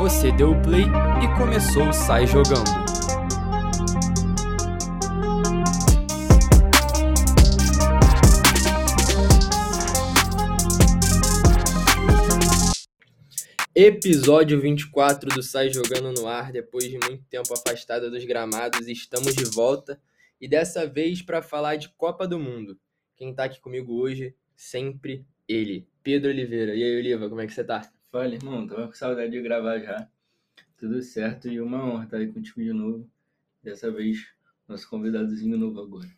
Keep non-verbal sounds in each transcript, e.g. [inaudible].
Você deu o play e começou o Sai Jogando. Episódio 24 do Sai Jogando no Ar. Depois de muito tempo afastada dos gramados, estamos de volta e dessa vez para falar de Copa do Mundo. Quem tá aqui comigo hoje, sempre ele, Pedro Oliveira. E aí, Oliva, como é que você tá? Fala, irmão, tava com saudade de gravar já. Tudo certo e uma honra estar aí contigo de novo. Dessa vez, nosso convidadozinho novo agora.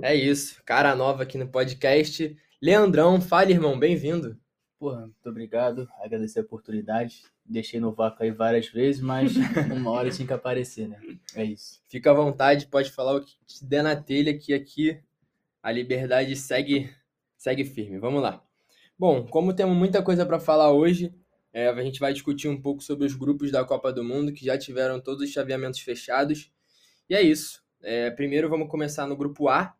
É isso, cara nova aqui no podcast. Leandrão, fala, irmão, bem-vindo. Porra, muito obrigado. Agradecer a oportunidade. Deixei no vácuo aí várias vezes, mas [laughs] uma hora tinha que aparecer, né? É isso. Fica à vontade, pode falar o que te der na telha, que aqui a liberdade segue, segue firme. Vamos lá. Bom, como temos muita coisa para falar hoje, é, a gente vai discutir um pouco sobre os grupos da Copa do Mundo que já tiveram todos os chaveamentos fechados. E é isso. É, primeiro vamos começar no grupo A,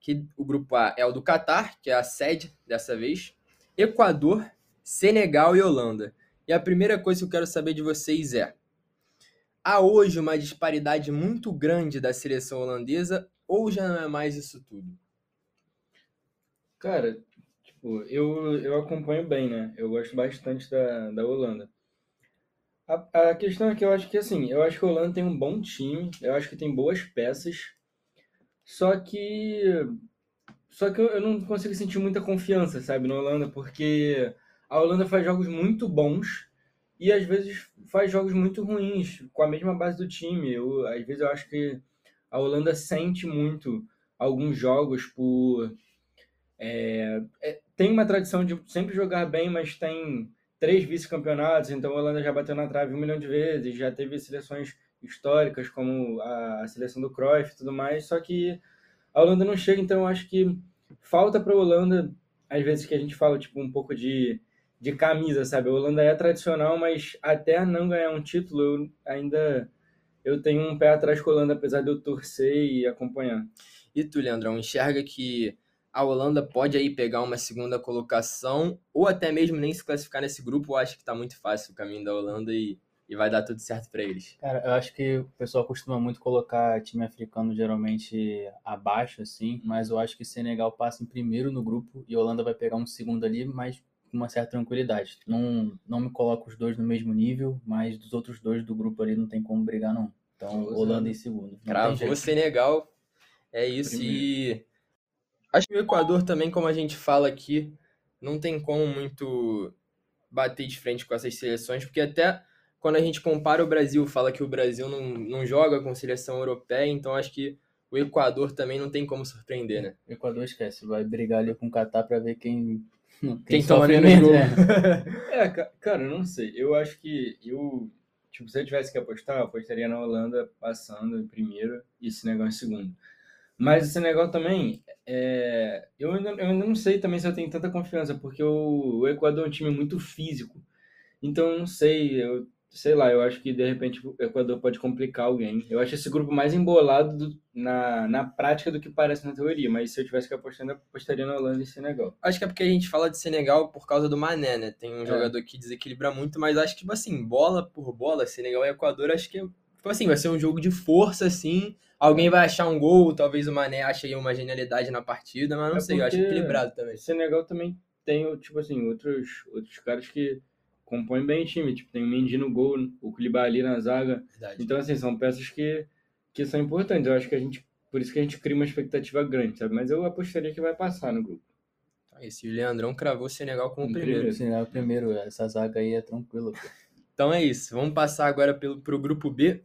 que o grupo A é o do Catar, que é a sede dessa vez, Equador, Senegal e Holanda. E a primeira coisa que eu quero saber de vocês é: há hoje uma disparidade muito grande da seleção holandesa ou já não é mais isso tudo? Cara, tipo, eu, eu acompanho bem, né? Eu gosto bastante da, da Holanda. A, a questão é que eu acho que, assim, eu acho que a Holanda tem um bom time, eu acho que tem boas peças, só que. Só que eu, eu não consigo sentir muita confiança, sabe, na Holanda, porque a Holanda faz jogos muito bons e às vezes faz jogos muito ruins com a mesma base do time. Eu, às vezes eu acho que a Holanda sente muito alguns jogos por é, é, tem uma tradição de sempre jogar bem, mas tem três vice-campeonatos, então a Holanda já bateu na trave um milhão de vezes, já teve seleções históricas como a, seleção do Cruyff e tudo mais, só que a Holanda não chega, então eu acho que falta para a Holanda, às vezes que a gente fala tipo um pouco de de camisa, sabe? A Holanda é tradicional, mas até não ganhar um título, eu ainda eu tenho um pé atrás com a Holanda, apesar de eu torcer e acompanhar. E tu, Leandrão, enxerga que a Holanda pode aí pegar uma segunda colocação ou até mesmo nem se classificar nesse grupo, ou acha que tá muito fácil o caminho da Holanda e, e vai dar tudo certo para eles? Cara, eu acho que o pessoal costuma muito colocar time africano geralmente abaixo, assim, mas eu acho que Senegal passa em primeiro no grupo e a Holanda vai pegar um segundo ali, mas com uma certa tranquilidade. Não, não me coloco os dois no mesmo nível, mas dos outros dois do grupo ali não tem como brigar, não. Então, Holanda em segundo. Cravou Senegal. É isso. Primeiro. E acho que o Equador também, como a gente fala aqui, não tem como muito bater de frente com essas seleções, porque até quando a gente compara o Brasil, fala que o Brasil não, não joga com seleção europeia, então acho que o Equador também não tem como surpreender, né? O Equador esquece, vai brigar ali com o Catar para ver quem quem, Quem toma menos gol. [laughs] É. é, cara, eu não sei. Eu acho que eu, tipo, se eu tivesse que apostar, eu apostaria na Holanda passando em primeiro e Senegal em segundo. Mas o Senegal também, é, eu, ainda, eu ainda não sei também se eu tenho tanta confiança, porque o, o Equador é um time muito físico. Então, eu não sei, eu sei lá, eu acho que de repente o Equador pode complicar alguém. Eu acho esse grupo mais embolado do, na, na prática do que parece na teoria, mas se eu tivesse que apostar, eu apostaria na Holanda e Senegal. Acho que é porque a gente fala de Senegal por causa do Mané, né? Tem um é. jogador que desequilibra muito, mas acho que, tipo assim, bola por bola, Senegal e Equador, acho que, tipo assim, vai ser um jogo de força, assim. Alguém vai achar um gol, talvez o Mané ache aí uma genialidade na partida, mas não é sei, eu acho equilibrado também. Senegal também tem, tipo assim, outros, outros caras que compõe bem o time. Tipo, tem o Mendy no gol, o Koulibaly na zaga. Verdade. Então, assim, são peças que, que são importantes. Eu acho que a gente, por isso que a gente cria uma expectativa grande, sabe? Mas eu apostaria que vai passar no grupo. Esse o Leandrão cravou o Senegal como o primeiro. primeiro. Senegal primeiro, essa zaga aí é tranquila. Então é isso. Vamos passar agora pelo, pro grupo B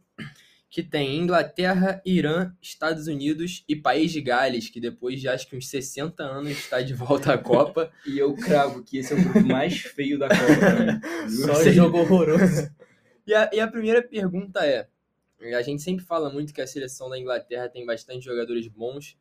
que tem Inglaterra, Irã, Estados Unidos e País de Gales, que depois de acho que uns 60 anos está de volta à [laughs] Copa. e eu cravo que esse é o grupo mais feio da Copa. Né? [laughs] Só jogo horroroso. E a, e a primeira pergunta é: a gente sempre fala muito que a seleção da Inglaterra tem bastante jogadores bons.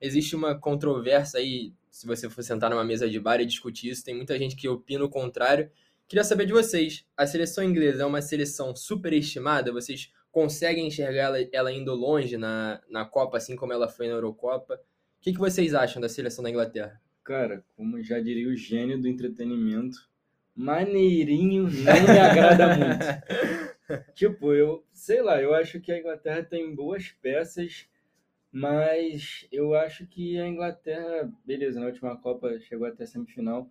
Existe uma controvérsia aí, se você for sentar numa mesa de bar e discutir isso, tem muita gente que opina o contrário. Queria saber de vocês: a seleção inglesa é uma seleção superestimada? Vocês conseguem enxergar ela, ela indo longe na, na Copa, assim como ela foi na Eurocopa. O que, que vocês acham da seleção da Inglaterra? Cara, como já diria o gênio do entretenimento, maneirinho não me agrada muito. [laughs] tipo, eu sei lá, eu acho que a Inglaterra tem boas peças, mas eu acho que a Inglaterra, beleza, na última Copa chegou até a semifinal,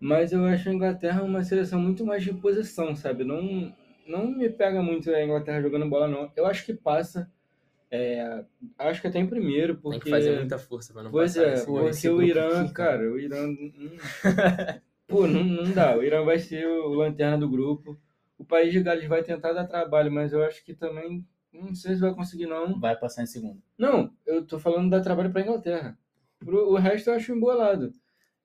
mas eu acho a Inglaterra uma seleção muito mais de posição, sabe? Não, não me pega muito a Inglaterra jogando bola, não. Eu acho que passa. É, acho que até em primeiro, porque. Tem que fazer muita força pra não Pois passar é, nesse- porque nesse o Irã, aqui, cara, o Irã. hum, [laughs] Pô, não, não dá. O Irã vai ser o lanterna do grupo. O país de Gales vai tentar dar trabalho, mas eu acho que também. Não sei se vai conseguir, não. Vai passar em segundo. Não, eu tô falando dar trabalho pra Inglaterra. Pro, o resto eu acho embolado.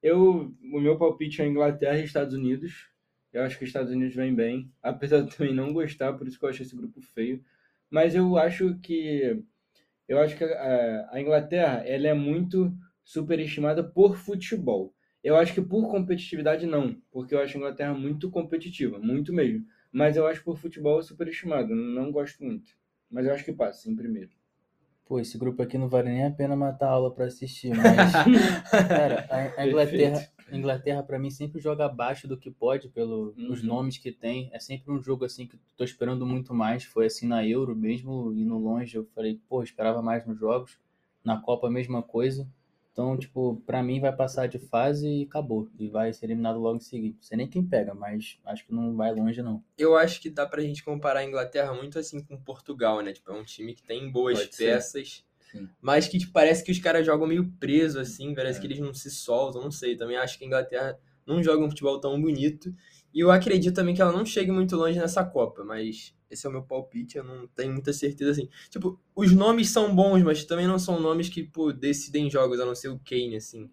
Eu, o meu palpite é Inglaterra e Estados Unidos. Eu acho que os Estados Unidos vem bem, [laughs] apesar de também não gostar, por isso que eu acho esse grupo feio. Mas eu acho que eu acho que a, a Inglaterra ela é muito superestimada por futebol. Eu acho que por competitividade não, porque eu acho a Inglaterra muito competitiva, muito mesmo. Mas eu acho por futebol superestimado, não gosto muito. Mas eu acho que passa em primeiro. Pô, esse grupo aqui não vale nem a pena matar a aula pra assistir, mas. [laughs] cara, a, Inglaterra, Inglaterra para mim sempre joga abaixo do que pode pelos Uhum. nomes que tem. É sempre um jogo assim que tô esperando muito mais. Foi assim na Euro mesmo, indo longe, eu falei, pô, esperava mais nos jogos. Na Copa a mesma coisa. Então, tipo, pra mim vai passar de fase e acabou. E vai ser eliminado logo em seguida. Não sei nem quem pega, mas acho que não vai longe, não. Eu acho que dá pra gente comparar a Inglaterra muito assim com Portugal, né? Tipo, é um time que tem boas Pode ser. Sim. mas que tipo, parece que os caras jogam meio preso, assim, parece É. que eles não se soltam, não sei. Também acho que a Inglaterra não joga um futebol tão bonito. E eu acredito também que ela não chegue muito longe nessa Copa, mas esse é o meu palpite, eu não tenho muita certeza assim. Tipo, os nomes são bons, mas também não são nomes que, pô, decidem jogos, a não ser o Kane, assim.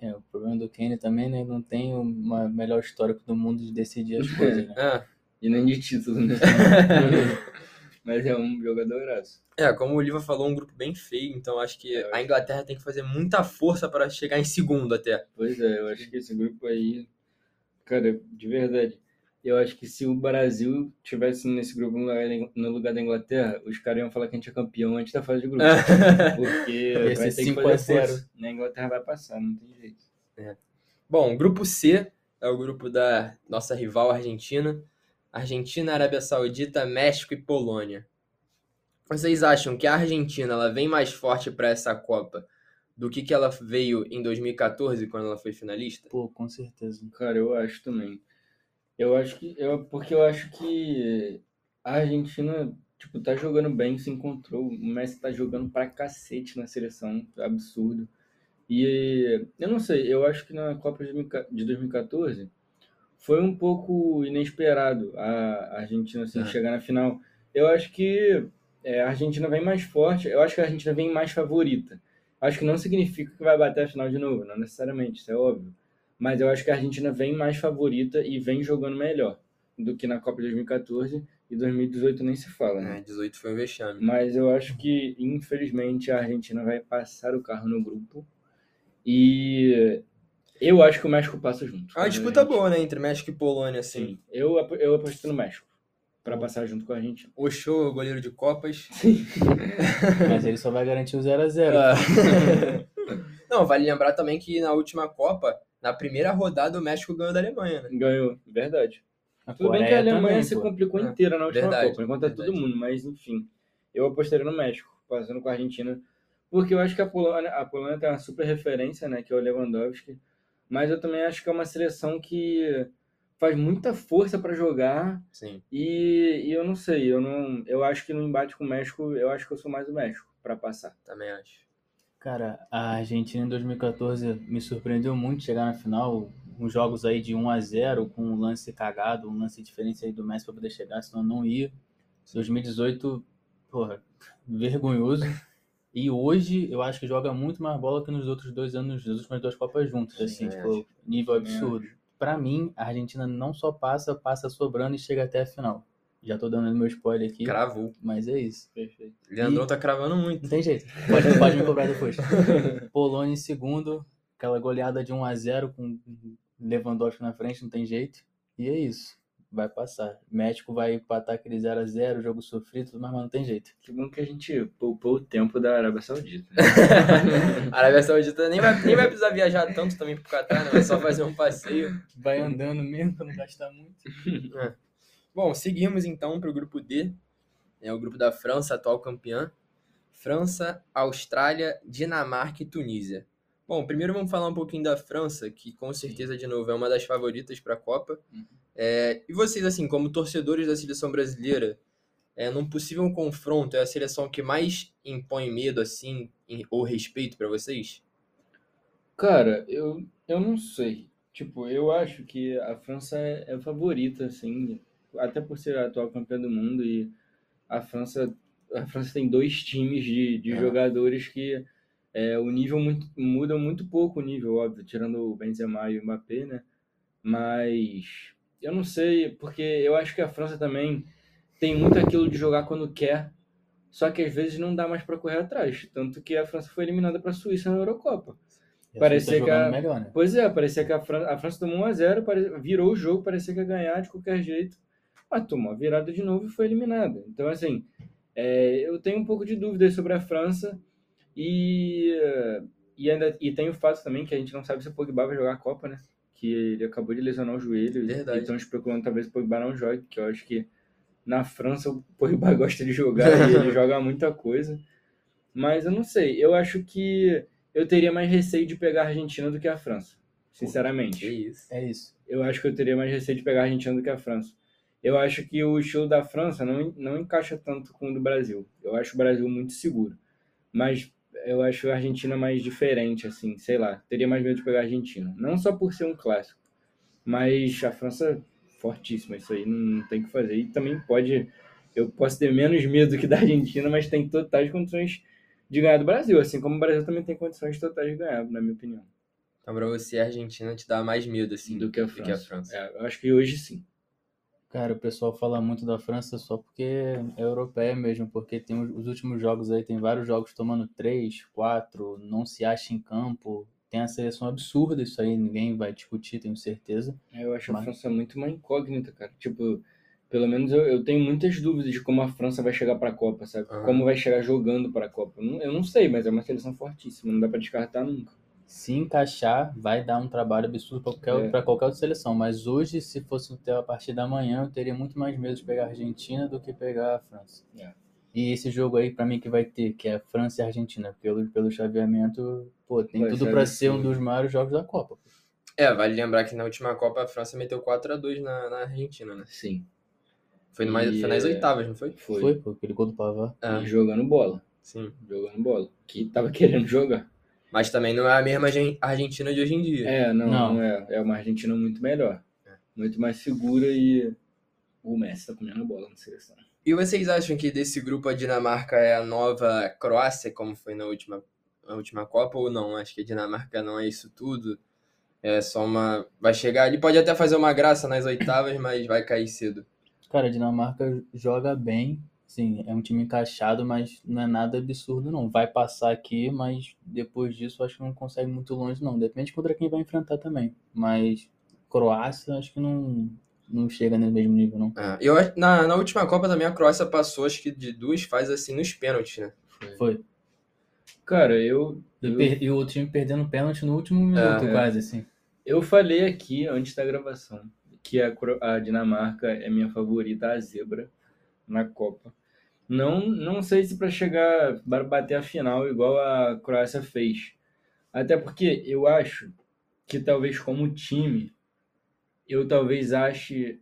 É, o problema do Kane também, né? Não tem uma melhor histórico do mundo de decidir as coisas, [laughs] né? Ah, E nem de título, né? [laughs] Mas é um jogadoraço. É, como o Oliva falou, um grupo bem feio, então acho que É, eu a Inglaterra tem que fazer muita força para chegar em segundo até. Pois é, eu acho que esse grupo aí, cara, de verdade, eu acho que se o Brasil tivesse nesse grupo no lugar da- Inglaterra, os caras iam falar que a gente é campeão antes da fase de grupo. [laughs] Porque vai ter que 5 fazer a 0. força. A Inglaterra vai passar, não tem jeito. Bom, grupo C é o grupo da nossa rival Argentina. Argentina, Arábia Saudita, México e Polônia. Vocês acham que a Argentina ela vem mais forte para essa Copa do que que ela veio em 2014 quando ela foi finalista? Pô, com certeza. Cara, eu acho também. Eu acho que. Eu, porque eu acho que a Argentina, tipo, tá jogando bem, se encontrou. O Messi tá jogando pra cacete na seleção, absurdo. E eu não sei, eu acho que na Copa de 2014 de 2014 foi um pouco inesperado a Argentina assim, É. chegar na final. Eu acho que é, a Argentina vem mais forte, eu acho que a Argentina vem mais favorita. Acho que não significa que vai bater a final de novo, não necessariamente, isso é óbvio. Mas eu acho que a Argentina vem mais favorita e vem jogando melhor do que na Copa de 2014 e 2018 nem se fala, né? É, 18 foi um vexame. Mas eu acho que, infelizmente, a Argentina vai passar o carro no grupo. E eu acho que o México passa junto. É uma disputa boa, né, entre México e Polônia, assim. Sim, eu, eu aposto no México para passar junto com a Argentina. Oxô, goleiro de Copas. [laughs] [laughs] Mas ele só vai garantir o 0x0. Ah. [laughs] Não, vale lembrar também que na última Copa, na primeira rodada, o México ganhou da Alemanha, né? Ganhou, verdade. A Tudo bem que a Coreia Alemanha também, se pô. complicou É, inteira na última verdade, Copa, enquanto é todo mundo, mas enfim. Eu apostaria no México, passando com a Argentina, porque eu acho que a Polônia, a Polônia tem uma super referência, né, que é o Lewandowski, mas eu também acho que é uma seleção que faz muita força para jogar Sim. e, e eu não sei, eu não, eu acho que no embate com o México, eu acho que eu sou mais do México para passar. Também acho. Cara, a Argentina em 2014 me surpreendeu muito chegar na final. Uns jogos aí de 1 a 0 com um lance cagado, um lance diferente aí do Messi para poder chegar, senão não ia. 2018, porra, vergonhoso. [laughs] E hoje eu acho que joga muito mais bola que nos outros dois anos, nas últimas duas Copas juntos, assim, tipo, nível Também absurdo. Pra mim, a Argentina não só passa, passa sobrando e chega até a final. Já tô dando meu spoiler aqui, Cravou. mas é isso. Perfeito. Leandrão tá cravando muito. Não tem jeito. Pode, pode me cobrar depois. [laughs] Polônia em segundo, aquela goleada de 1 a 0 com Lewandowski na frente, não tem jeito. E é isso. Vai passar. México vai empatar aquele 0 a 0 jogo sofrido, mas não tem jeito. Que bom que a gente poupou o tempo da Arábia Saudita. [laughs] A Arábia Saudita nem vai, nem vai precisar viajar tanto também pro Catar, né? Vai só fazer um passeio. Vai andando mesmo pra não gastar muito. [laughs] Bom, seguimos então para o grupo D, é o grupo da França, atual campeã. França, Austrália, Dinamarca e Tunísia. Bom, primeiro vamos falar um pouquinho da França, que com certeza, de novo, é uma das favoritas para a Copa. Uhum. É, e vocês, assim, como torcedores da seleção brasileira, é, num possível confronto, é a seleção que mais impõe medo, assim, em- ou respeito para vocês? Cara, eu, eu não sei. Tipo, eu acho que a França é, é favorita, assim, até por ser a atual campeã do mundo e a França, a França tem dois times de, de É. jogadores que é, o nível muito, muda muito pouco o nível, óbvio, tirando o Benzema e o Mbappé, né? Mas eu não sei, porque eu acho que a França também tem muito aquilo de jogar quando quer, só que às vezes não dá mais para correr atrás, tanto que a França foi eliminada para a Suíça na Eurocopa. E a Parecia Suíça que a- melhor, né? Pois é, parecia que a França, a França tomou 1x0, pare- virou o jogo, parecia que ia ganhar de qualquer jeito. Mas tomou a virada de novo e foi eliminada. Então, assim, é, eu tenho um pouco de dúvidas sobre a França e, e, ainda, e tem o fato também que a gente não sabe se o Pogba vai jogar a Copa, né? Que ele acabou de lesionar o joelho e Verdade. estão especulando talvez o Pogba não jogue, que eu acho que na França o Pogba [laughs] gosta de jogar e ele [laughs] joga muita coisa. Mas eu não sei, eu acho que eu teria mais receio de pegar a Argentina do que a França, sinceramente. isso. É isso. Eu acho que eu teria mais receio de pegar a Argentina do que a França. Eu acho que o estilo da França não, não encaixa tanto com o do Brasil. Eu acho o Brasil muito seguro. Mas eu acho a Argentina mais diferente, assim, sei lá. Teria mais medo de pegar a Argentina. Não só por ser um clássico, mas a França fortíssima, isso aí não tem o que fazer. E também pode. Eu posso ter menos medo que da Argentina, mas tem totais condições de ganhar do Brasil, assim como o Brasil também tem condições totais de ganhar, na minha opinião, Então, pra você, a Argentina te dá mais medo, assim, do que a do que a França. França. É, eu acho que hoje sim. Cara, o pessoal fala muito da França só porque é europeia mesmo, porque tem os os últimos jogos aí, tem vários jogos tomando 3, 4, não se acha em campo. Tem a seleção absurda, isso aí ninguém vai discutir, tenho certeza. É, Eu acho a Mas- França muito uma incógnita, cara. Tipo, pelo menos eu, eu tenho muitas dúvidas de como a França vai chegar pra Copa, sabe? Aham. Como vai chegar jogando pra Copa. Eu não, eu não sei, mas é uma seleção fortíssima, não dá pra descartar nunca. Se encaixar, vai dar um trabalho absurdo para qualquer, É. pra qualquer outra seleção. Mas hoje, se fosse ter a partir da manhã, eu teria muito mais medo de pegar a Argentina do que pegar a França. É. E esse jogo aí, pra mim, que vai ter, que é França e Argentina, pelo, pelo chaveamento, pô, tem Vai tudo ser pra ser um dos maiores jogos da Copa. É, vale lembrar que na última Copa a França meteu 4x2 na, na Argentina, né? Sim. Foi, numa, E, foi nas é, oitavas, não foi? Foi. Foi, pô, aquele gol do Pavard. É, jogando bola. sim. Jogando bola. Que tava [laughs] querendo jogar. Mas também não é a mesma Argen- Argentina de hoje em dia. É, não, Não. não, é. É uma Argentina muito melhor. É. Muito mais segura e o Messi tá comendo bola na seleção. E vocês acham que desse grupo a Dinamarca é a nova Croácia, como foi na última, na última Copa, ou não? Acho que a Dinamarca não é isso tudo. É só uma. Vai chegar ali, pode até fazer uma graça nas oitavas, mas vai cair cedo. Cara, a Dinamarca joga bem, sim, é um time encaixado, mas não é nada absurdo, não. Vai passar aqui, mas depois disso acho que não consegue muito longe, não. Depende contra quem vai enfrentar também. Mas Croácia, acho que não, não chega no mesmo nível, não. É, eu, acho- na, na última Copa também a Croácia passou, acho que de duas fases assim nos pênaltis, né? Foi. Cara, eu. E, eu- per- e o time perdendo pênalti no último minuto, é. quase, assim. Eu falei aqui antes da gravação que a, a Dinamarca é minha favorita, a zebra, na Copa. Não, não sei se para chegar, para bater a final igual a Croácia fez. Até porque eu acho que talvez como time, eu talvez ache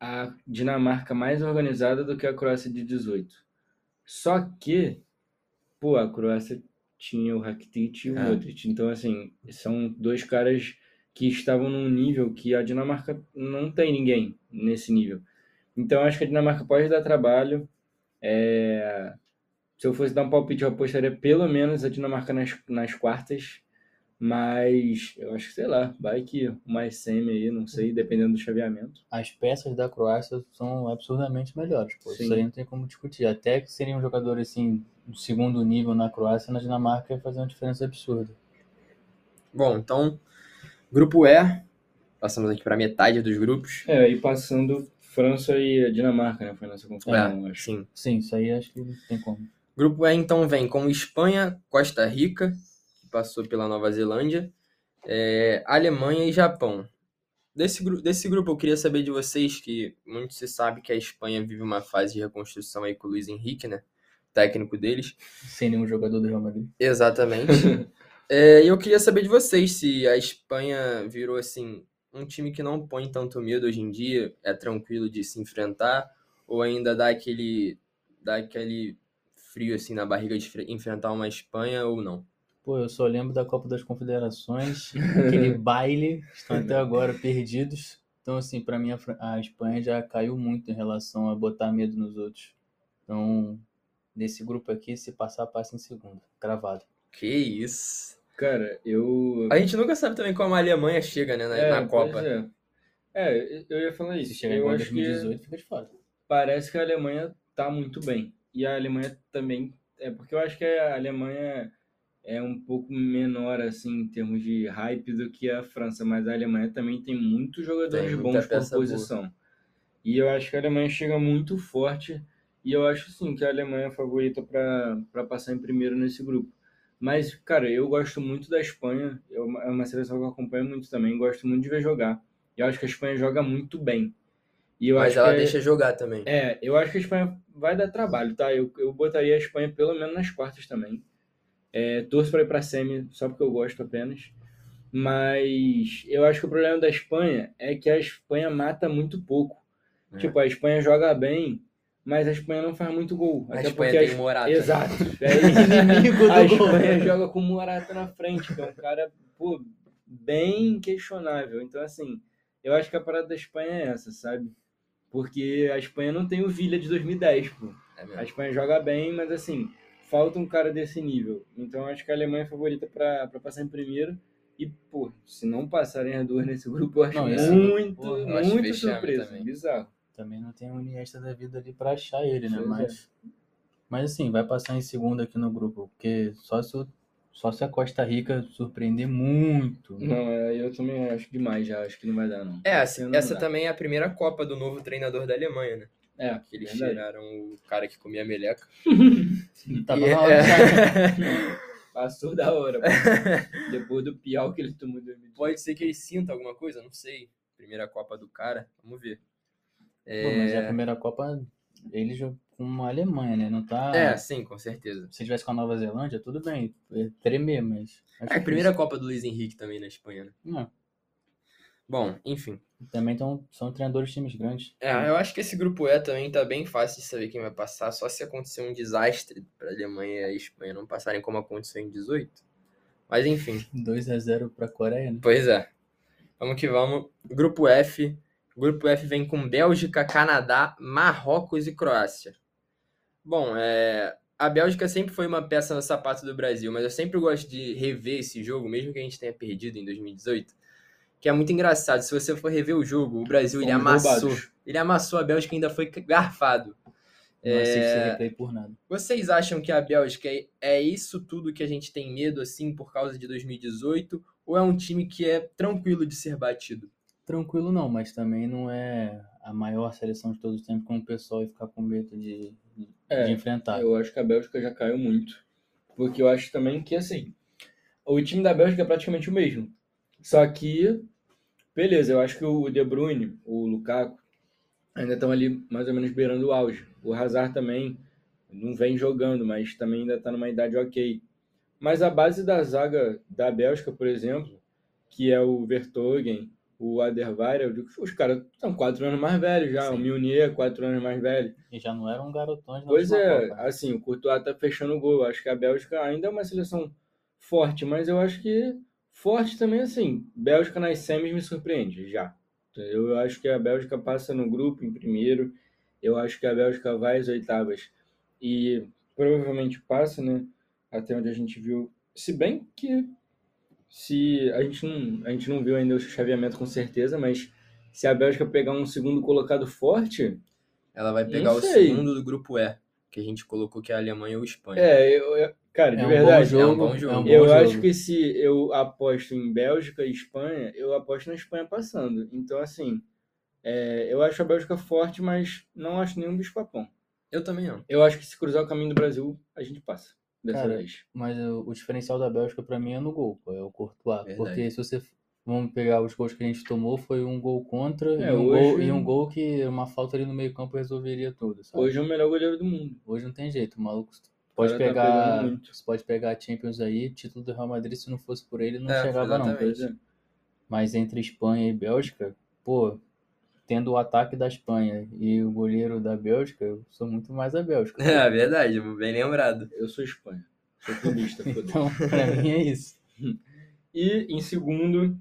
a Dinamarca mais organizada do que a Croácia de 18. Só que, pô, a Croácia tinha o Rakitic e o. Modric. Então, assim, são dois caras que estavam num nível que a Dinamarca não tem ninguém nesse nível. Então, acho que a Dinamarca pode dar trabalho. É, Se eu fosse dar um palpite, eu apostaria pelo menos a Dinamarca nas, nas quartas. Mas eu acho que, sei lá, vai que uma semi aí, não sei, dependendo do chaveamento. As peças da Croácia são absurdamente melhores, pô. Sim. Isso aí não tem como discutir. Até que seriam jogadores, assim, do segundo nível na Croácia, na Dinamarca ia fazer uma diferença absurda. Bom, então, grupo E. Passamos aqui para metade dos grupos. É, aí passando França e a Dinamarca, né? Foi nessa confusão, É, acho. sim. Sim, isso aí acho que não tem como. Grupo E então vem com Espanha, Costa Rica, que passou pela Nova Zelândia, é, Alemanha e Japão. desse, gru- desse grupo eu queria saber de vocês, que muito se sabe que a Espanha vive uma fase de reconstrução aí com o Luiz Henrique, né? Técnico deles. Sem nenhum jogador do Real Madrid. Exatamente. [laughs] É, E eu queria saber de vocês se a Espanha virou assim um time que não põe tanto medo hoje em dia, é tranquilo de se enfrentar, ou ainda dá aquele, dá aquele frio assim na barriga de fre- enfrentar uma Espanha ou não. Pô, eu só lembro da Copa das Confederações, aquele [laughs] baile, estão até agora perdidos. Então, assim, pra mim a Espanha já caiu muito em relação a botar medo nos outros. Então, nesse grupo aqui, se passar, passa em segundo. Cravado. Que isso. Cara, eu. A gente nunca sabe também como a Alemanha chega, né, na, É, na Copa. É. É, eu ia falar Se isso. chegar eu igual em acho que 2018, fica de fora. parece que a Alemanha tá muito bem. E a Alemanha também. É porque eu acho que a Alemanha é um pouco menor, assim, em termos de hype do que a França, mas a Alemanha também tem muitos jogadores Tem bons por boa. posição. E eu acho que a Alemanha chega muito forte. E eu acho sim que a Alemanha é a favorita para passar em primeiro nesse grupo. Mas, cara, eu gosto muito da Espanha. É uma, é uma seleção que eu acompanho muito também. Gosto muito de ver jogar. Eu acho que a Espanha joga muito bem. E eu Mas acho ela que é- deixa jogar também. é, eu acho que a Espanha vai dar trabalho, tá? Eu, eu botaria a Espanha pelo menos nas quartas também. É, torço para ir para semi só porque eu gosto apenas. Mas eu acho que o problema da Espanha é que a Espanha mata muito pouco. É. Tipo, a Espanha joga bem, mas a Espanha não faz muito gol. A Até Espanha porque a tem Es- Morata. Exato. [laughs] É Inimigo do a gol. Espanha joga com o Morata na frente, que é um cara, pô, bem questionável. Então, assim, eu acho que a parada da Espanha é essa, sabe? Porque a Espanha não tem o Villa de 2010, pô. É A. Espanha joga bem, mas assim, falta um cara desse nível. Então eu acho que a Alemanha é favorita para passar em primeiro. E, pô, se não passarem as duas nesse grupo, eu acho Não, muito, grupo, eu muito surpresa. também. Bizarro. Também não tem um Iniesta da vida ali pra achar ele, né? Pois é. Mas, mas assim, vai passar em segundo aqui no grupo. Porque só se, o- só se a Costa Rica surpreender muito. Não, é, eu também acho demais já. Acho que não vai dar, não. É, essa, não essa dá. também é a primeira Copa do novo treinador da Alemanha, né? É, Que eles verdade. tiraram o cara que comia meleca. [laughs] Tava E- na hora já. Passou da hora. pô. [laughs] Depois do pior que ele tomou em 2018. Pode ser que ele sinta alguma coisa, não sei. Primeira Copa do cara, vamos ver. Pô, mas é a É, primeira Copa ele jogou com a Alemanha, né? Não tá. é, sim, com certeza. Se tivesse com a Nova Zelândia, tudo bem. ia Tremer, mas. É a primeira difícil. Copa do Luiz Henrique também na Espanha, né? Não, Bom, enfim. também tão, são treinadores de times grandes. É, eu acho que esse grupo E também tá bem fácil de saber quem vai passar, só se acontecer um desastre pra Alemanha e a Espanha não passarem como aconteceu em 18. Mas enfim. [laughs] 2 a 0 pra Coreia, né? Pois é. Vamos que vamos. Grupo F. Grupo F vem com Bélgica, Canadá, Marrocos e Croácia. Bom, é... a Bélgica sempre foi uma peça no sapato do Brasil, mas eu sempre gosto de rever esse jogo, mesmo que a gente tenha perdido em 2018. Que é muito engraçado. Se você for rever o jogo, o Brasil ele amassou. roubados. Ele amassou a Bélgica e ainda foi garfado. Não É, por nada. Vocês acham que a Bélgica é- é isso tudo que a gente tem medo assim por causa de 2018? Ou é um time que é tranquilo de ser batido? Tranquilo não, mas também não é a maior seleção de todos os tempos como o pessoal ia ficar com medo de, de, É, de enfrentar. Eu acho que a Bélgica já caiu muito. Porque eu acho também que, assim, o time da Bélgica é praticamente o mesmo. Só que, beleza, eu acho que o De Bruyne, o Lukaku, ainda estão ali mais ou menos beirando o auge. O Hazard também não vem jogando, mas também ainda está numa idade ok. Mas a base da zaga da Bélgica, por exemplo, que é o Vertonghen, o Alderweireld, os caras são quatro anos mais velhos já. O Sim. Milner, quatro anos mais velho. E já não eram garotões na Pois é, Copa. assim, o Courtois tá fechando o gol. Acho que a Bélgica ainda é uma seleção forte, mas eu acho que forte também, assim, Bélgica nas semis me surpreende, já. Eu acho que a Bélgica passa no grupo em primeiro, eu acho que a Bélgica vai às oitavas e provavelmente passa, né, até onde a gente viu. Se bem que se a gente não, a gente não viu ainda o chaveamento com certeza, mas se a Bélgica pegar um segundo colocado forte, Ela vai pegar o segundo do grupo E, que a gente colocou que é a Alemanha ou a Espanha. é, eu, eu- cara, de É um verdade, bom jogo. é um bom jogo. é um bom Eu jogo. acho que se eu aposto em Bélgica e Espanha, eu aposto na Espanha passando. Então, assim, é, eu acho a Bélgica forte, mas não acho nenhum bicho-papão. Eu também não. Eu acho que se cruzar o caminho do Brasil, a gente passa. Dessa Cara, vez. Mas o, o diferencial da Bélgica pra mim é no gol, pô, é o Courtois. Verdade. Porque se você vamos pegar os gols que a gente tomou, foi um gol contra É, e, um hoje- gol, e um gol que uma falta ali no meio campo resolveria tudo, sabe? Hoje é o melhor goleiro do mundo. Hoje não tem jeito, o maluco pode tá pegar, muito. você pode pegar a Champions aí, título do Real Madrid, se não fosse por ele, não É, chegava não. Mas entre Espanha e Bélgica, pô, tendo o ataque da Espanha e o goleiro da Bélgica, eu sou muito mais a Bélgica. [laughs] É verdade, bem lembrado. Eu sou Espanha. Sou foda-se. Então, pra mim é isso. E em segundo,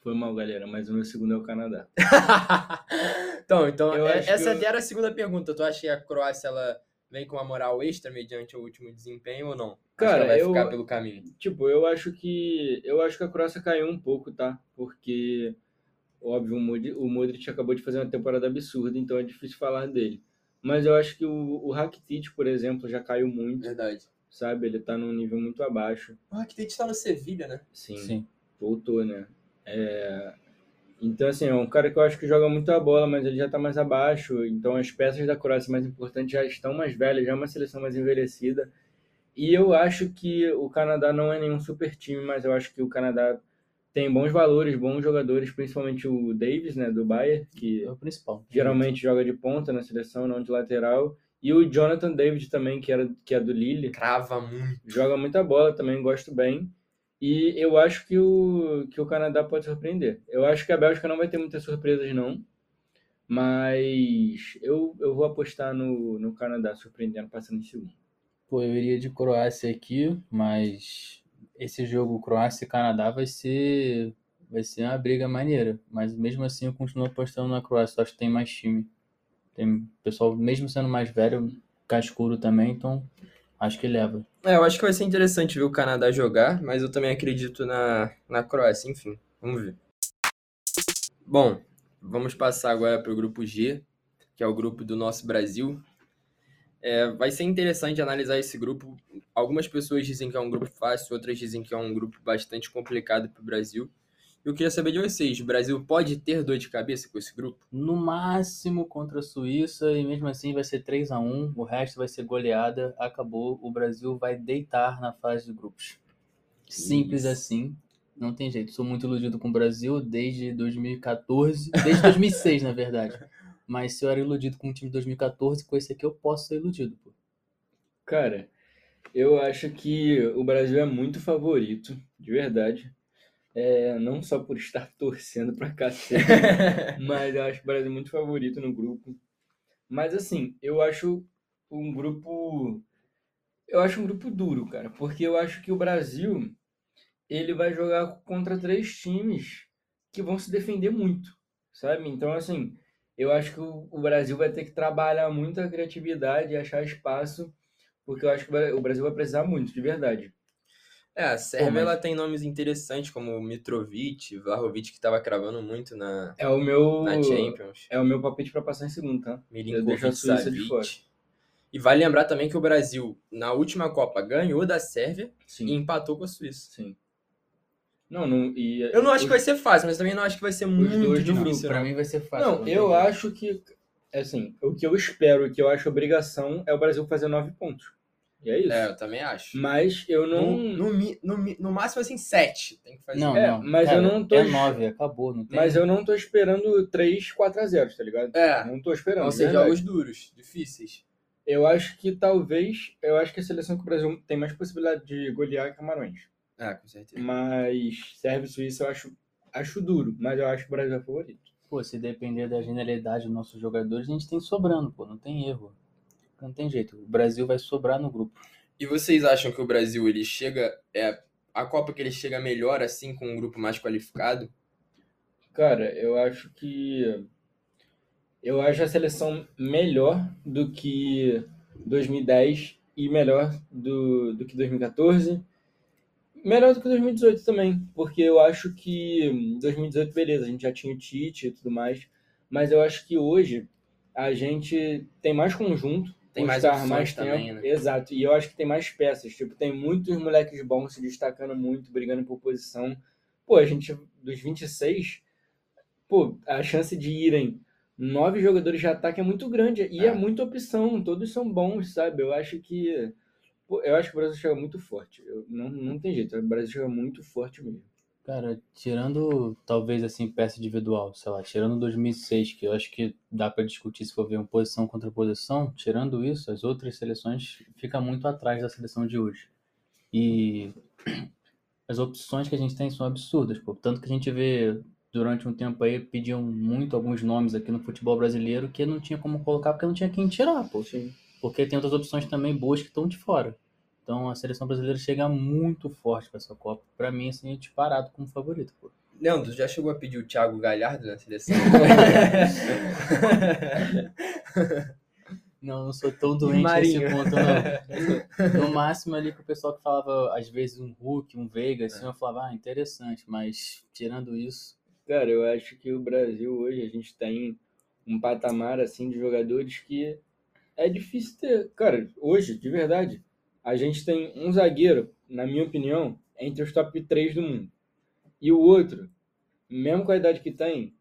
foi mal, galera, mas o meu segundo é o Canadá. [laughs] então, então Eu é- acho essa eu- era a segunda pergunta. Tu acha que a Croácia ela vem com uma moral extra mediante o último desempenho ou não? Acho que Cara, ela vai eu- ficar pelo caminho. Tipo, eu acho que eu acho que a Croácia caiu um pouco, tá? Porque óbvio, o Modric, o Modric acabou de fazer uma temporada absurda, então é difícil falar dele. Mas eu acho que o, o Rakitic, por exemplo, já caiu muito, Verdade. sabe? Ele tá num nível muito abaixo. O Rakitic tá no Sevilha, né? Sim, Sim. voltou, né? É, Então, assim, é um cara que eu acho que joga muito a bola, mas ele já tá mais abaixo. Então, as peças da Croácia mais importantes já estão mais velhas, já é uma seleção mais envelhecida. E eu acho que o Canadá não é nenhum super time, mas eu acho que o Canadá tem bons valores, bons jogadores, principalmente o Davis, né, do Bayern, que É o principal. geralmente joga de ponta na seleção, não de lateral. E o Jonathan David também, que, era, que é do Lille, Crava muito. joga muita bola também, gosto bem. E eu acho que o, que o Canadá pode surpreender. Eu acho que a Bélgica não vai ter muitas surpresas, não. Mas eu, eu vou apostar no, no Canadá surpreendendo, passando em segundo. Pô, eu iria de Croácia aqui, mas esse jogo Croácia e Canadá vai ser vai ser uma briga maneira, mas mesmo assim eu continuo apostando na Croácia, acho que tem mais time. Tem pessoal, mesmo sendo mais velho, cascudo também, então acho que leva. É, eu acho que vai ser interessante ver o Canadá jogar, mas eu também acredito na, na Croácia, enfim, vamos ver. Bom, vamos passar agora para o grupo G, que é o grupo do nosso Brasil. É, vai ser interessante analisar esse grupo. Algumas pessoas dizem que é um grupo fácil, outras dizem que é um grupo bastante complicado para o Brasil. Eu queria saber de vocês, o Brasil pode ter dor de cabeça com esse grupo? No máximo contra a Suíça e mesmo assim vai ser 3 a 1 o resto vai ser goleada, acabou, o Brasil vai deitar na fase de grupos. Simples Isso. assim, não tem jeito. Sou muito iludido com o Brasil desde 2014, desde 2006 na verdade. Mas se eu era iludido com o time de 2014, com esse aqui eu posso ser iludido, pô. Cara, eu acho que o Brasil é muito favorito, de verdade. É, não só por estar [laughs] torcendo pra cacete, [laughs] mas eu acho o Brasil muito favorito no grupo. Mas assim, eu acho um grupo. Eu acho um grupo duro, cara, porque eu acho que o Brasil ele vai jogar contra três times que vão se defender muito, sabe? Então, assim, eu acho que o Brasil vai ter que trabalhar muito a criatividade e achar espaço, porque eu acho que o Brasil vai precisar muito, de verdade. É, a Sérvia mas- ela tem nomes interessantes como Mitrovic, Vlahovic, que estava cravando muito na, É o meu na Champions. é o meu palpite pra passar em segundo, tá? Milinkovic, a Suíça de fora. E vale lembrar também que o Brasil, na última Copa, ganhou da Sérvia e Sim, empatou com a Suíça. sim. Não, não e Eu não acho que vai ser fácil, mas também não acho que vai ser muito difícil. Pra não. mim vai ser fácil. Não, eu acho que assim, o que eu espero, o que eu acho obrigação é o Brasil fazer nove pontos. E é isso. É, eu também acho. Mas eu não No, no, no, no máximo, assim, sete. Tem que fazer. Não, É, não. mas cara, eu não tô- É 9, acabou, não tem. Mas eu não tô esperando 3, 4 a 0, tá ligado? É, Não tô esperando. vão ser verdade. jogos duros, difíceis. Eu acho que talvez. Eu acho que a seleção que o Brasil tem mais possibilidade de golear é Camarões. É, com certeza. Mas Sérvia e Suíça eu acho, acho duro, mas eu acho que o Brasil é favorito. Pô, se depender da genialidade dos nossos jogadores, a gente tem sobrando, pô, não tem erro. Não tem jeito. O Brasil vai sobrar no grupo. E vocês acham que o Brasil ele chega. É a Copa que ele chega melhor assim com um grupo mais qualificado? Cara, eu acho que. Eu acho a seleção melhor do que 2010 e melhor do, do que 2014. Melhor do que 2018 também, porque eu acho que em 2018, beleza, a gente já tinha o Tite e tudo mais, mas eu acho que hoje a gente tem mais conjunto, Tem mais estar mais também, tempo. né? Exato, e eu acho que tem mais peças, tipo, tem muitos moleques bons se destacando muito, brigando por posição. Pô, a gente, dos 26, pô, a chance de irem nove jogadores de ataque é muito grande e é, É. muita opção, todos são bons, sabe? Eu acho que eu acho que o Brasil chega muito forte. Eu- não, não tem jeito, o Brasil chega muito forte mesmo. Cara, tirando talvez assim peça individual, sei lá, tirando 2006, que eu acho que dá para discutir se for ver uma posição contra posição, tirando isso, as outras seleções ficam muito atrás da seleção de hoje. E [clears throat] as opções que a gente tem são absurdas, pô. Tanto que a gente vê durante um tempo aí pediam muito alguns nomes aqui no futebol brasileiro que não tinha como colocar porque não tinha quem tirar, pô. Sim. Porque tem outras opções também boas que estão de fora. Então a seleção brasileira chega muito forte para essa Copa. Para mim, assim, é disparado como favorito. Pô. Leandro, já chegou a pedir o Thiago Galhardo na seleção? [laughs] [laughs] não, não sou tão doente Marinho. nesse ponto, não. [laughs] No máximo ali que o pessoal que falava, às vezes, um Hulk, um Veiga, assim, eu falava, ah, interessante, mas tirando isso. Cara, eu acho que o Brasil hoje a gente tem um patamar assim de jogadores que é difícil ter. Cara, hoje, de verdade, a gente tem um zagueiro, na minha opinião, entre os top 3 do mundo. E o outro, mesmo com a idade que tem,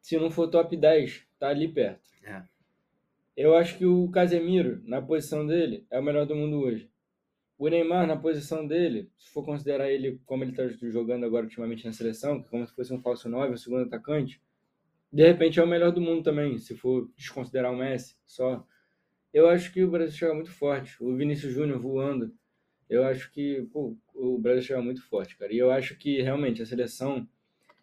se não for top 10, tá ali perto. É. Eu acho que o Casemiro, na posição dele, é o melhor do mundo hoje. O Neymar, na posição dele, se for considerar ele como ele está jogando agora ultimamente na seleção, que é como se fosse um falso 9, um segundo atacante, de repente é o melhor do mundo também, se for desconsiderar o Messi só. Eu acho que o Brasil chega muito forte. O Vinícius Júnior voando. Eu acho que pô, o Brasil chega muito forte, cara. E eu acho que realmente a seleção,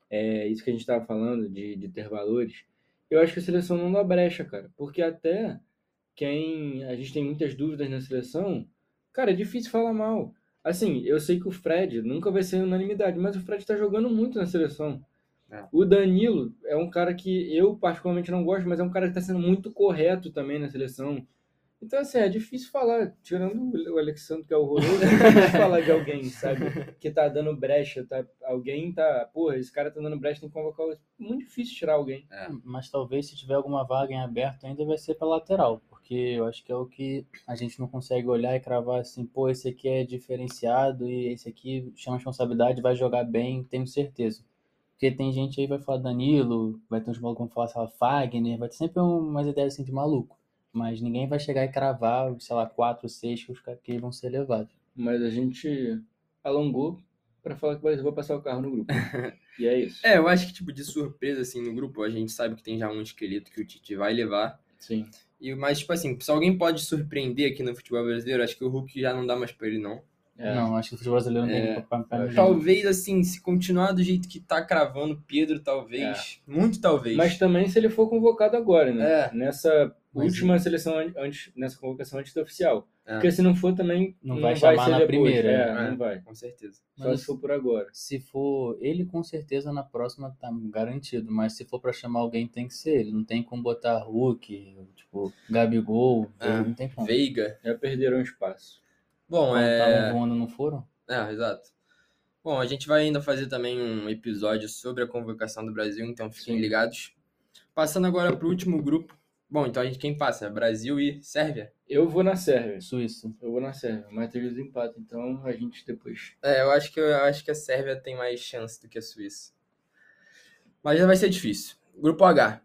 é isso que a gente estava falando de, de ter valores. Eu acho que a seleção não dá brecha, cara. Porque até quem. A gente tem muitas dúvidas na seleção, cara, é difícil falar mal. Assim, eu sei que o Fred nunca vai ser unanimidade, mas o Fred tá jogando muito na seleção. É. O Danilo é um cara que eu particularmente não gosto, mas é um cara que tá sendo muito correto também na seleção. Então, assim, é difícil falar, tirando o Alexandre, que é horroroso, é [laughs] difícil falar de alguém, sabe? Que tá dando brecha, tá? Alguém tá. Porra, esse cara tá dando brecha, tem que convocar. o- Muito difícil tirar alguém. Mas talvez se tiver alguma vaga em aberto ainda vai ser pela lateral, porque eu acho que é o que a gente não consegue olhar e cravar assim, pô, esse aqui é diferenciado e esse aqui chama responsabilidade, vai jogar bem, tenho certeza. Porque tem gente aí que vai falar Danilo, vai ter uns malucos que vão falar, sei lá, Fagner, vai ter sempre umas ideias assim de maluco. Mas ninguém vai chegar e cravar, sei lá, quatro, seis que os caras que vão ser levados. Mas a gente alongou pra falar que vai passar o carro no grupo. [laughs] e é isso. É, eu acho que, tipo, de surpresa, assim, no grupo, a gente sabe que tem já um esqueleto que o Tite vai levar. Sim. E, mas, tipo assim, se alguém pode surpreender aqui no futebol brasileiro, acho que o Hulk já não dá mais pra ele, não. É. Não, acho que o futebol brasileiro não É, tem pra, pra, pra Talvez, assim, se continuar do jeito que tá cravando Pedro, talvez. Muito talvez. Mas também se ele for convocado agora, né? É. An- Mas- última seleção an- antes, nessa convocação antes da oficial. É. Porque se não for também Não vai chamar ser na depois. primeira, É, né? não vai. Com certeza. Só Mas- se for por agora. Se for ele, com certeza na próxima tá garantido. Mas se for pra chamar alguém, tem que ser ele. Não tem como botar Hulk, tipo, Gabigol, Ah, não tem como. Veiga. Já perderam espaço. Bom, Quando é. estavam voando, não foram? É, exato. Bom, a gente vai ainda fazer também um episódio sobre a convocação do Brasil, então fiquem Sim. ligados. Passando agora pro último grupo. Bom, então a gente quem passa? Brasil e Sérvia? Eu vou na Sérvia. Suíça. Eu vou na Sérvia. Mas teve os empates, então a gente depois. É, eu acho que eu acho que a Sérvia tem mais chance do que a Suíça. Mas já vai ser difícil. Grupo H.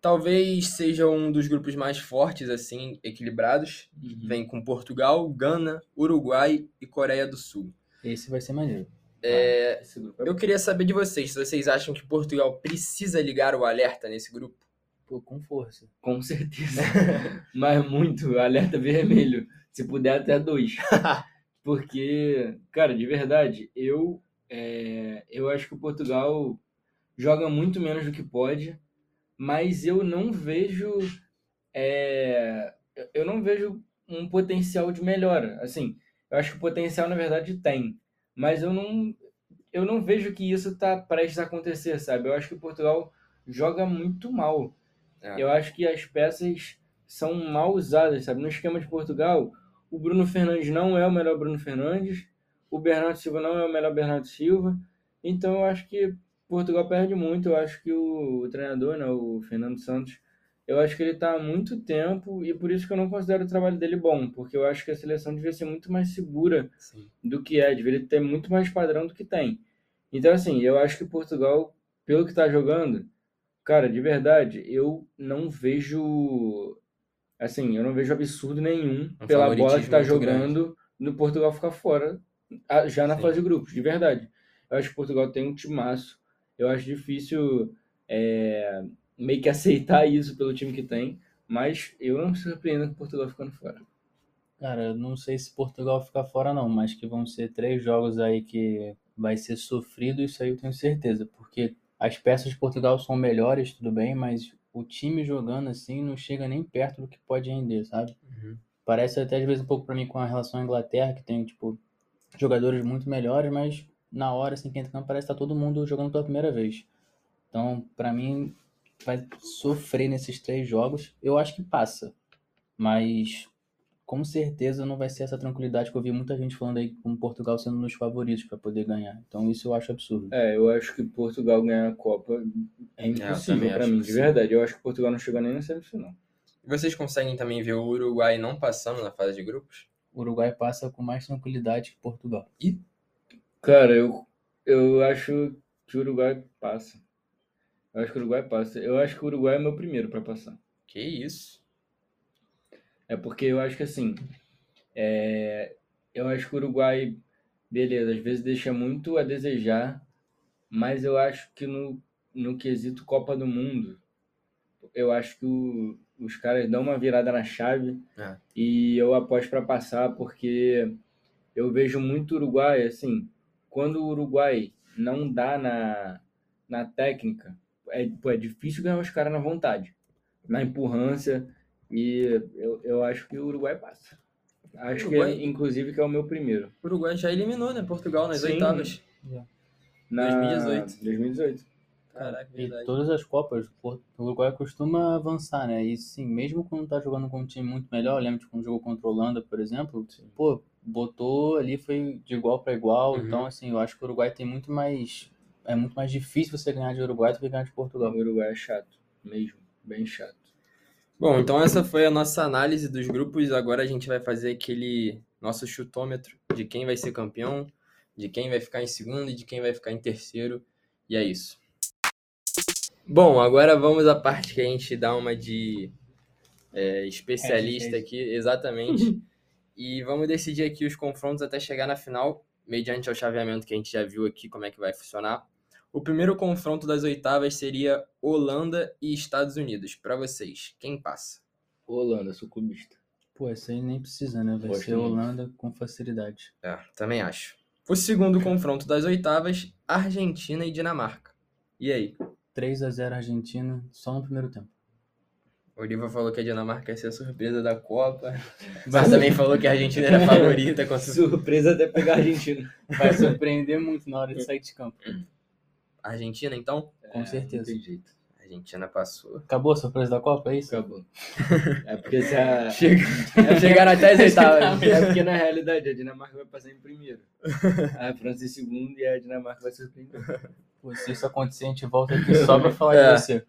Talvez seja um dos grupos mais fortes, assim, equilibrados. Vem com Portugal, Gana, Uruguai e Coreia do Sul. Esse vai ser maneiro. É... Esse grupo é Eu queria saber de vocês, se vocês acham que Portugal precisa ligar o alerta nesse grupo. Pô, com força. Com certeza. [laughs] Mas muito. Alerta vermelho. Se puder, até dois. [laughs] Porque, cara, de verdade, eu, é, eu acho que o Portugal joga muito menos do que pode, mas eu não vejo. é, eu não vejo um potencial de melhora. Assim, eu acho que o potencial, na verdade, tem. Mas eu não, eu não vejo que isso está prestes a acontecer, sabe? Eu acho que o Portugal joga muito mal. É. Eu acho que as peças são mal usadas, sabe? No esquema de Portugal, o Bruno Fernandes não é o melhor Bruno Fernandes, o Bernardo Silva não é o melhor Bernardo Silva. Então eu acho que Portugal perde muito. Eu acho que o, treinador, né, o Fernando Santos, eu acho que ele está há muito tempo e por isso que eu não considero o trabalho dele bom, porque eu acho que a seleção devia ser muito mais segura Sim. do que é, deveria ter muito mais padrão do que tem. Então, assim, eu acho que Portugal, pelo que tá jogando, cara, de verdade, eu não vejo. Assim, eu não vejo absurdo nenhum Um pela bola que tá jogando no Portugal ficar fora, já na Sim. fase de grupos, de verdade. Eu acho que Portugal tem um timaço. Eu acho difícil é, meio que aceitar isso pelo time que tem, mas eu não me surpreendo com Portugal ficando fora. Cara, eu não sei se Portugal ficar fora não, mas que vão ser três jogos aí que vai ser sofrido, isso aí eu tenho certeza, porque as peças de Portugal são melhores, tudo bem, mas o time jogando assim não chega nem perto do que pode render, sabe? Uhum. Parece até às vezes um pouco para mim com a relação à Inglaterra, que tem tipo jogadores muito melhores, mas na hora assim que entra campo parece que tá todo mundo jogando pela primeira vez. Então, para mim vai sofrer nesses três jogos. Eu acho que passa, mas com certeza não vai ser essa tranquilidade que eu vi muita gente falando aí com Portugal sendo nos favoritos para poder ganhar. Então isso eu acho absurdo. É, eu acho que Portugal ganhar a Copa é impossível para mim, de verdade. Eu acho que Portugal não chega nem na semifinal. Vocês conseguem também ver o Uruguai não passando na fase de grupos? O Uruguai passa com mais tranquilidade que Portugal. E cara, eu eu acho que o Uruguai passa. Eu acho que o Uruguai passa. Eu acho que o Uruguai é meu primeiro para passar. Que isso? É porque eu acho que assim, é, eu acho que o Uruguai, beleza, às vezes deixa muito a desejar, mas eu acho que no, no quesito Copa do Mundo, eu acho que o, os caras dão uma virada na chave É. e eu aposto para passar porque eu vejo muito Uruguai, assim, quando o Uruguai não dá na, na técnica, é, pô, é difícil ganhar os caras na vontade, na empurrância, e eu, eu acho que o Uruguai passa. Acho Uruguai- que, inclusive, que é o meu primeiro. O Uruguai já eliminou, né? Portugal nas Sim. oitavas. Na 2018. 2018. Caraca, E verdade. todas as Copas, o Uruguai costuma avançar, né? E sim, mesmo quando tá jogando com um time muito melhor, eu lembro de quando jogou contra a Holanda, por exemplo, pô, botou ali, foi de igual para igual. Uhum. Então, assim, eu acho que o Uruguai tem muito mais. É muito mais difícil você ganhar de Uruguai do que ganhar de Portugal. O Uruguai é chato, mesmo. Bem chato. Bom, então essa foi a nossa análise dos grupos. Agora a gente vai fazer aquele nosso chutômetro de quem vai ser campeão, de quem vai ficar em segundo e de quem vai ficar em terceiro. E é isso. Bom, agora vamos à parte que a gente dá uma de é, especialista aqui, exatamente. e vamos decidir aqui os confrontos até chegar na final, mediante ao chaveamento que a gente já viu aqui como é que vai funcionar. O primeiro confronto das oitavas seria Holanda e Estados Unidos. Para vocês, quem passa? Holanda, sou clubista. Pô, essa aí nem precisa, né? Vai Gosto ser muito. Holanda com facilidade. É, também acho. O segundo confronto das oitavas, Argentina e Dinamarca. E aí? 3 a 0 Argentina, só no primeiro tempo. O Oliva falou que a Dinamarca ia ser a surpresa da Copa. [laughs] Mas também falou que a Argentina era a favorita contra Surpresa até pegar a Argentina. Vai surpreender muito na hora de sair de campo. Argentina, então? Com certeza. Não tem jeito. A Argentina passou. Acabou a surpresa da Copa, é isso? Acabou. É porque se a... [laughs] Chega... Chegaram até as [laughs] oitavas. É porque na realidade a Dinamarca vai passar em primeiro. A França em segundo e a Dinamarca vai surpreender. Pô, se isso acontecer, a gente volta aqui só pra falar É. de você.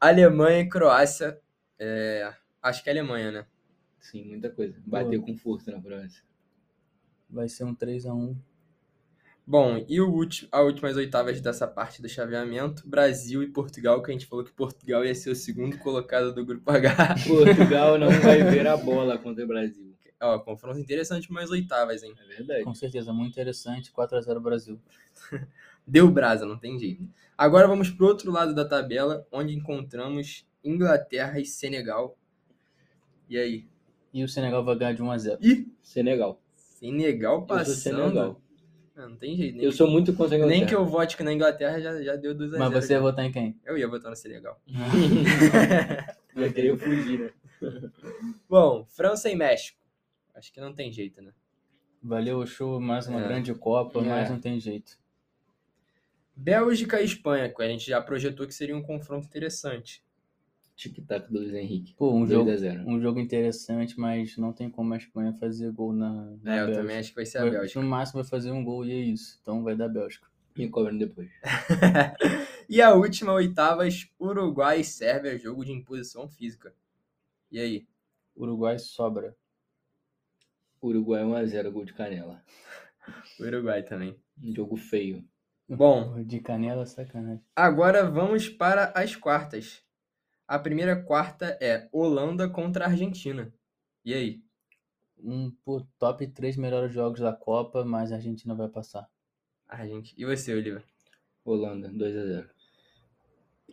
Alemanha e Croácia. é, Acho que é Alemanha, né? Sim, muita coisa. Bateu com força na França. Vai ser um 3x1. Bom, e o último, a últimas oitavas dessa parte do chaveamento, Brasil e Portugal, que a gente falou que Portugal ia ser o segundo colocado do grupo H. [laughs] Portugal não vai ver a bola contra o Brasil. Ó, confronto interessante, mas oitavas, hein? É verdade. Com certeza, muito interessante. 4x0 Brasil. [laughs] Deu brasa, não tem jeito. Agora vamos pro outro lado da tabela, onde encontramos Inglaterra e Senegal. E aí? E o Senegal vai ganhar de 1x0. Ih, Senegal. Senegal Eu sou passando. Senegal. Ah, não tem jeito. Nem, Eu sou muito contra a nem Inglaterra. que eu vote que na Inglaterra já, já deu 2 a 0 Mas você ia votar em quem? Eu ia votar no Senegal. [laughs] Já queria fugir, né? [laughs] Bom, França e México. Acho que não tem jeito, né? Valeu o show, mais uma É. grande Copa, É. mas não tem jeito. Bélgica e Espanha, que a gente já projetou que seria um confronto interessante. Tic-tac do Luiz Henrique. Pô, um 2 jogo, a 0. um jogo interessante, mas não tem como a Espanha fazer gol na, na É, eu Bélgica. também acho que vai ser a Vai- Bélgica. No máximo vai fazer um gol e é isso. Então vai dar Bélgica. Me cobrando depois. [laughs] e a última, oitavas, Uruguai e Sérvia, jogo de imposição física. E aí? Uruguai sobra. Uruguai 1x0, gol de canela. [laughs] Uruguai também. Um jogo feio. Bom, [laughs] De canela, sacanagem. agora vamos para as quartas. A primeira quarta é Holanda contra Argentina. E aí? Um pô, top 3 melhores jogos da Copa, mas a Argentina vai passar. Argentina. E você, Oliva? Holanda, 2x0.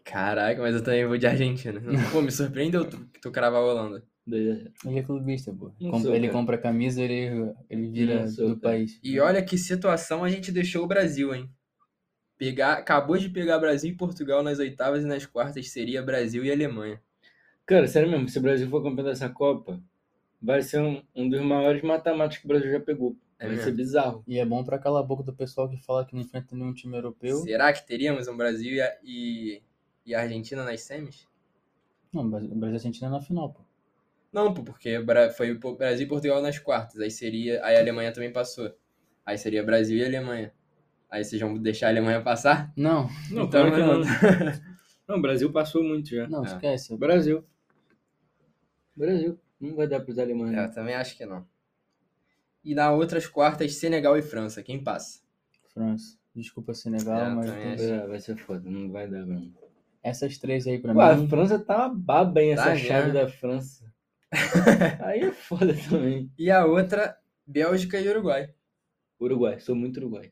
Caraca, mas eu também vou de Argentina. [laughs] Pô, me surpreendeu tu, que tu cravar a Holanda. 2x0. Ele é clubista, pô. Não ele compra a camisa, ele, ele vira Não sou, do cara. país. E olha que situação a gente deixou o Brasil, hein? Pegar, acabou de pegar Brasil e Portugal nas oitavas e nas quartas seria Brasil e Alemanha. Cara, sério mesmo, se o Brasil for campeão dessa Copa, vai ser um, um dos maiores mata-matas que o Brasil já pegou. É vai mesmo? ser bizarro. E é bom pra calar a boca do pessoal que fala que não enfrenta nenhum time europeu. Será que teríamos um Brasil e, a- e, e a Argentina nas semis? Não, Brasil Brasil e Argentina é na final, pô. Não, pô, porque foi Brasil e Portugal nas quartas. Aí seria. Aí a Alemanha também passou. Aí seria Brasil e Alemanha. Aí vocês vão deixar a Alemanha passar? Não, Não, Então, claro que não. não. [laughs] Não, o Brasil passou muito já. não, É. esquece. Brasil. Brasil. Não vai dar pros alemães. É, eu também acho que não. E na outras quartas, Senegal e França. Quem passa? França. Desculpa Senegal, É, mas acho. É, vai ser foda, não vai dar, não. essas três aí pra Pô, a mim. França tá uma baba, hein, essa Tá chave mesmo. da França. [laughs] Aí é foda também. E a outra, Bélgica e Uruguai. Uruguai, sou muito Uruguai.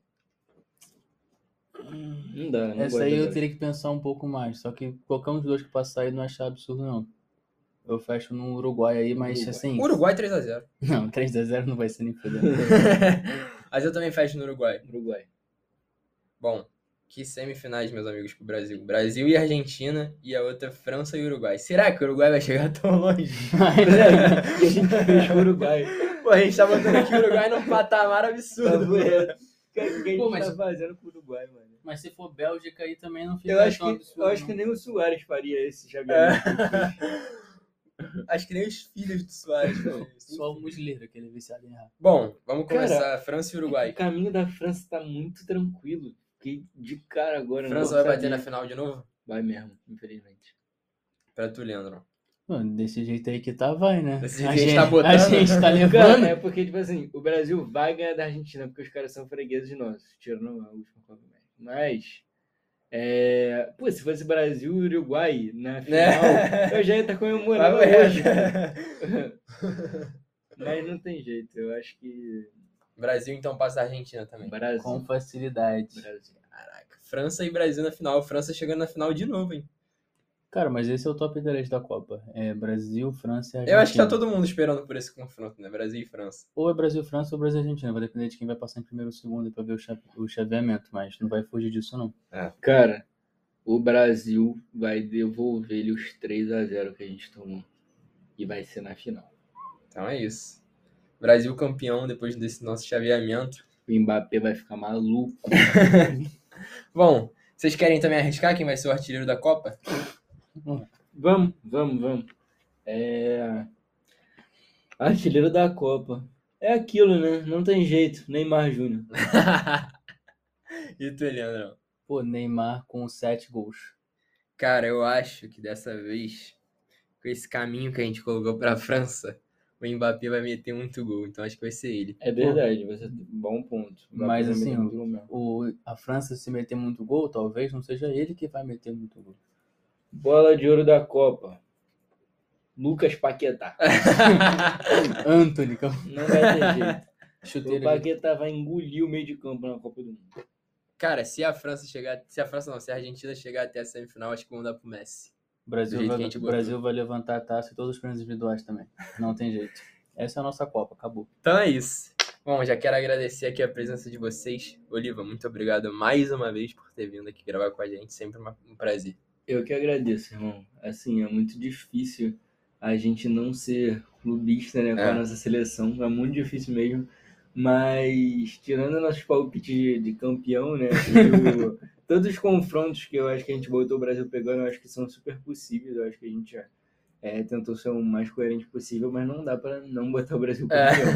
Não dá, não Essa aí eu teria que pensar um pouco mais. Só que qualquer um dos dois que passar aí não achar absurdo, não. Eu fecho no Uruguai aí, mas Uruguai. assim. Uruguai 3x0. [laughs] Não, 3x0 não vai ser nem fodendo. [laughs] Mas eu também fecho no Uruguai. Uruguai. Bom, que semifinais, meus amigos, pro Brasil. Brasil e Argentina e a outra França e Uruguai. Será que o Uruguai vai chegar tão longe? e a gente fez o Uruguai. Pô, a gente tá botando aqui o Uruguai num patamar Tá absurdo. doendo. O que, que a gente Pô, mas- tá fazendo com o Uruguai, mano? Mas se for Bélgica aí também não fica Eu acho, tão que, absurdo. eu acho não. que nem o Soares faria esse chaveamento. que ele fez. Acho que nem os filhos do Soares. isso. Só o Musleiro, aquele viciado em errar. Bom, vamos Cara, começar. França e O Uruguai. caminho da França tá muito tranquilo. Fiquei de cara agora. não França vai bater na final de novo? Vai mesmo, infelizmente. Pra tu, Leandro. Mano, desse jeito aí que tá, vai, né? Desse que a gente tá botando. A gente tá Cara, levando. é porque, tipo assim, o Brasil vai ganhar da Argentina, porque os caras são fregueses nossos, tirando a última Copa. Mas, é... pô, se fosse Brasil e Uruguai na [laughs] final, É. eu já ia estar comemorando Vai, vai. hoje. [laughs] Mas não tem jeito, eu acho que Brasil então passa a Argentina também. Brasil. Com facilidade. Brasil. Caraca. França e Brasil na final. França chegando na final de novo, hein? Cara, mas esse é o top 10 da Copa. É Brasil, França e Argentina. Eu acho que tá todo mundo esperando por esse confronto, né? Brasil e França. Ou é Brasil, França ou Brasil, Argentina. Vai depender de quem vai passar em primeiro ou segundo pra ver o, cha- o chaveamento. Mas não vai fugir disso, não. Cara, o Brasil vai devolver-lhe os 3 a 0 que a gente tomou. E vai ser na final. Então é isso. Brasil campeão depois desse nosso chaveamento. O Mbappé vai ficar maluco. [laughs] Bom, vocês querem também arriscar quem vai ser o artilheiro da Copa? Vamos, vamos, vamos. É. Artilheiro da Copa. É aquilo, né? Não tem jeito. Neymar Júnior. [laughs] e tu, Leandrão? Pô, Neymar com 7 gols. Cara, eu acho que dessa vez, com esse caminho que a gente colocou pra França, o Mbappé vai meter muito gol. Então acho que vai ser ele. É verdade, você bom ponto. Mas, assim, vai. O, a França se meter muito gol, talvez não seja ele que vai meter muito gol. Bola de ouro da Copa. Lucas Paquetá. [laughs] Anthony, o Não vai ter jeito. O chuteiro. Paquetá vai engolir o meio de campo na Copa do Mundo. Cara, se a França chegar. Se a França não, se a Argentina chegar até a semifinal, acho que vão dar pro Messi. O Brasil, vai, o. Brasil vai levantar a taça e todos os prêmios individuais também. Não tem jeito. Essa é a nossa Copa, acabou. Então é isso. Bom, já quero agradecer aqui a presença de vocês. Oliva, muito obrigado mais uma vez por ter vindo aqui gravar com a gente. Sempre uma- um prazer. Eu que agradeço, irmão. Assim, é muito difícil a gente não ser clubista né, com É. a nossa seleção. É muito difícil mesmo. Mas, tirando nossos palpites de, de campeão, né? e o- [laughs] todos os confrontos que eu acho que a gente botou o Brasil pegando, eu acho que são super possíveis. Eu acho que a gente já é, tentou ser o mais coerente possível, mas não dá para não botar o Brasil campeão.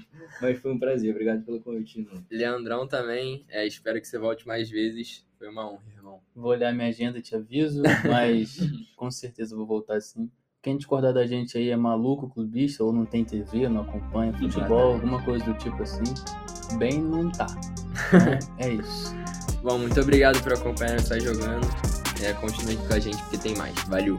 É. [laughs] Mas foi um prazer. Obrigado pelo convite, irmão. Leandrão também. é, espero que você volte mais vezes. Foi uma honra, irmão. Vou olhar minha agenda e te aviso, [laughs] mas com certeza vou voltar sim. Quem discordar da gente aí é maluco, clubista, ou não tem TV, não acompanha futebol, alguma coisa do tipo assim. Bem, não tá. [laughs] É isso. Bom, muito obrigado por acompanhar nós jogando. É, continue aqui com a gente porque tem mais. Valeu!